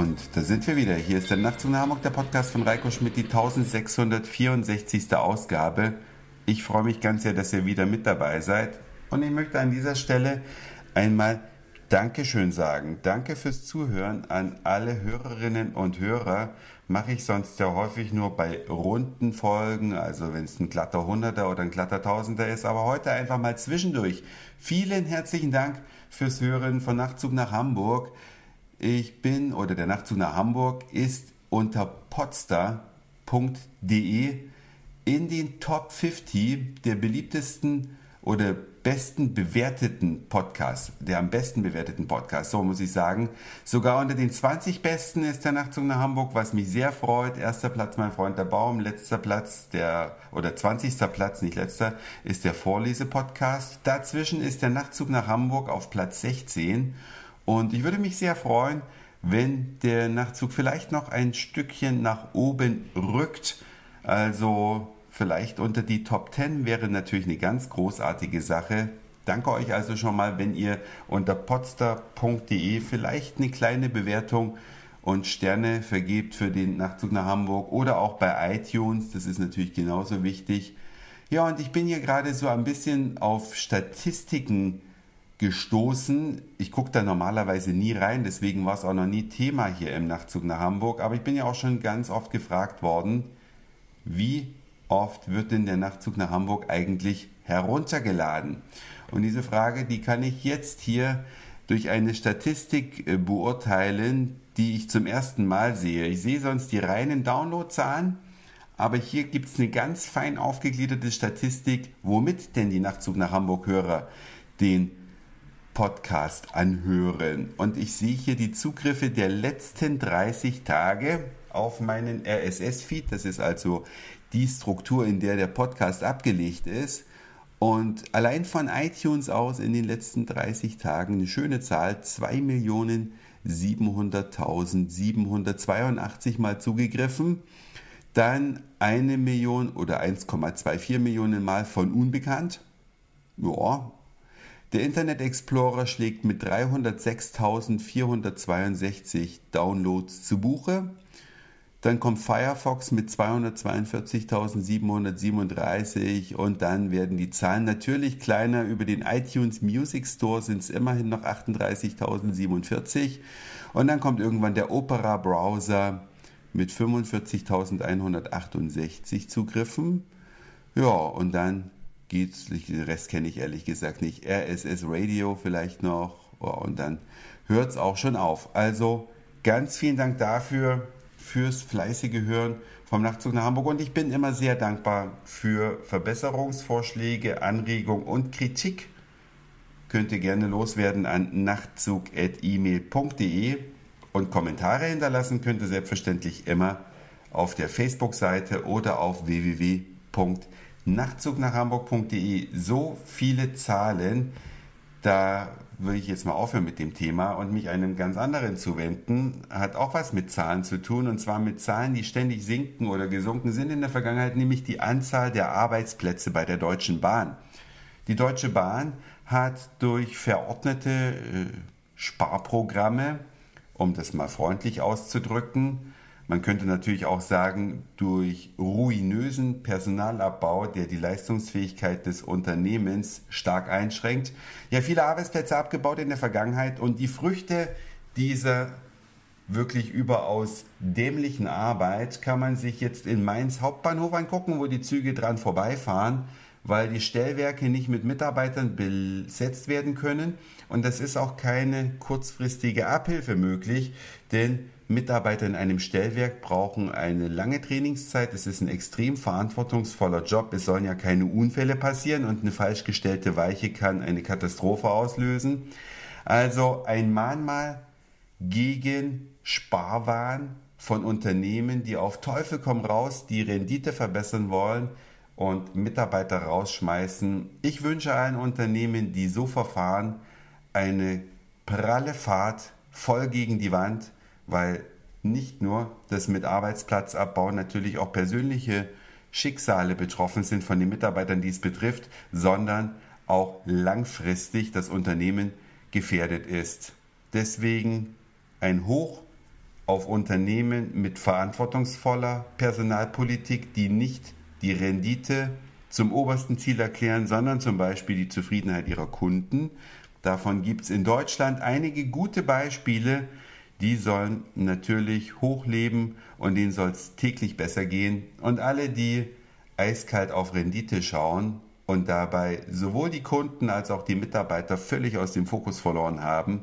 Und da sind wir wieder. Hier ist der Nachtzug nach Hamburg, der Podcast von Reiko Schmidt, die 1664. Ausgabe. Ich freue mich ganz sehr, dass ihr wieder mit dabei seid. Und ich möchte an dieser Stelle einmal Dankeschön sagen. Danke fürs Zuhören an alle Hörerinnen und Hörer. Mache ich sonst ja häufig nur bei runden Folgen, also wenn es ein glatter Hunderter oder ein glatter Tausender ist, aber heute einfach mal zwischendurch. Vielen herzlichen Dank fürs Hören von Nachtzug nach Hamburg. Ich bin, oder der Nachtzug nach Hamburg ist unter podstar.de in den Top 50 der beliebtesten oder besten bewerteten Podcasts, der am besten bewerteten Podcast, so muss ich sagen. Sogar unter den 20 besten ist der Nachtzug nach Hamburg, was mich sehr freut. Erster Platz mein Freund der Baum, letzter Platz der, oder 20. Platz, nicht letzter, ist der Vorlese-Podcast. Dazwischen ist der Nachtzug nach Hamburg auf Platz 16 und ich würde mich sehr freuen, wenn der Nachtzug vielleicht noch ein Stückchen nach oben rückt. Also vielleicht unter die Top 10 wäre natürlich eine ganz großartige Sache. Danke euch also schon mal, wenn ihr unter podster.de vielleicht eine kleine Bewertung und Sterne vergebt für den Nachtzug nach Hamburg oder auch bei iTunes. Das ist natürlich genauso wichtig. Ja, und ich bin hier gerade so ein bisschen auf Statistiken gestoßen. Ich gucke da normalerweise nie rein, deswegen war es auch noch nie Thema hier im Nachtzug nach Hamburg. Aber ich bin ja auch schon ganz oft gefragt worden, wie oft wird denn der Nachtzug nach Hamburg eigentlich heruntergeladen? Und diese Frage, die kann ich jetzt hier durch eine Statistik äh, beurteilen, die ich zum ersten Mal sehe. Ich sehe sonst die reinen Downloadzahlen, aber hier gibt es eine ganz fein aufgegliederte Statistik, womit denn die Nachtzug nach Hamburg Hörer den Podcast anhören. Und ich sehe hier die Zugriffe der letzten 30 Tage auf meinen RSS-Feed. Das ist also die Struktur, in der der Podcast abgelegt ist. Und allein von iTunes aus in den letzten 30 Tagen eine schöne Zahl, 2.700.782 mal zugegriffen. Dann eine Million oder 1,24 Millionen Mal von unbekannt. Ja, der Internet Explorer schlägt mit 306.462 Downloads zu Buche. Dann kommt Firefox mit 242.737 und dann werden die Zahlen natürlich kleiner. Über den iTunes Music Store sind es immerhin noch 38.047. Und dann kommt irgendwann der Opera Browser mit 45.168 Zugriffen. Ja, und dann geht's, den Rest kenne ich ehrlich gesagt nicht. RSS Radio vielleicht noch und dann hört es auch schon auf. Also ganz vielen Dank dafür, fürs fleißige Hören vom Nachtzug nach Hamburg und ich bin immer sehr dankbar für Verbesserungsvorschläge, Anregungen und Kritik. Könnt ihr gerne loswerden an nachtzug.email.de und Kommentare hinterlassen könnt ihr selbstverständlich immer auf der Facebook-Seite oder auf www.nachtzug.de nachzugnachhamburg.de so viele Zahlen, da will ich jetzt mal aufhören mit dem Thema und mich einem ganz anderen zuwenden. Hat auch was mit Zahlen zu tun und zwar mit Zahlen, die ständig sinken oder gesunken sind in der Vergangenheit, nämlich die Anzahl der Arbeitsplätze bei der Deutschen Bahn. Die Deutsche Bahn hat durch verordnete äh, Sparprogramme, um das mal freundlich auszudrücken, man könnte natürlich auch sagen, durch ruinösen Personalabbau, der die Leistungsfähigkeit des Unternehmens stark einschränkt, ja viele Arbeitsplätze abgebaut in der Vergangenheit und die Früchte dieser wirklich überaus dämlichen Arbeit kann man sich jetzt in Mainz Hauptbahnhof angucken, wo die Züge dran vorbeifahren, weil die Stellwerke nicht mit Mitarbeitern besetzt werden können und das ist auch keine kurzfristige Abhilfe möglich, denn Mitarbeiter in einem Stellwerk brauchen eine lange Trainingszeit. Es ist ein extrem verantwortungsvoller Job. Es sollen ja keine Unfälle passieren und eine falsch gestellte Weiche kann eine Katastrophe auslösen. Also ein Mahnmal gegen Sparwahn von Unternehmen, die auf Teufel komm raus die Rendite verbessern wollen und Mitarbeiter rausschmeißen. Ich wünsche allen Unternehmen, die so verfahren, eine pralle Fahrt voll gegen die Wand weil nicht nur das mit Arbeitsplatzabbau natürlich auch persönliche Schicksale betroffen sind von den Mitarbeitern, die es betrifft, sondern auch langfristig das Unternehmen gefährdet ist. Deswegen ein Hoch auf Unternehmen mit verantwortungsvoller Personalpolitik, die nicht die Rendite zum obersten Ziel erklären, sondern zum Beispiel die Zufriedenheit ihrer Kunden. Davon gibt es in Deutschland einige gute Beispiele. Die sollen natürlich hochleben und denen soll es täglich besser gehen. Und alle, die eiskalt auf Rendite schauen und dabei sowohl die Kunden als auch die Mitarbeiter völlig aus dem Fokus verloren haben,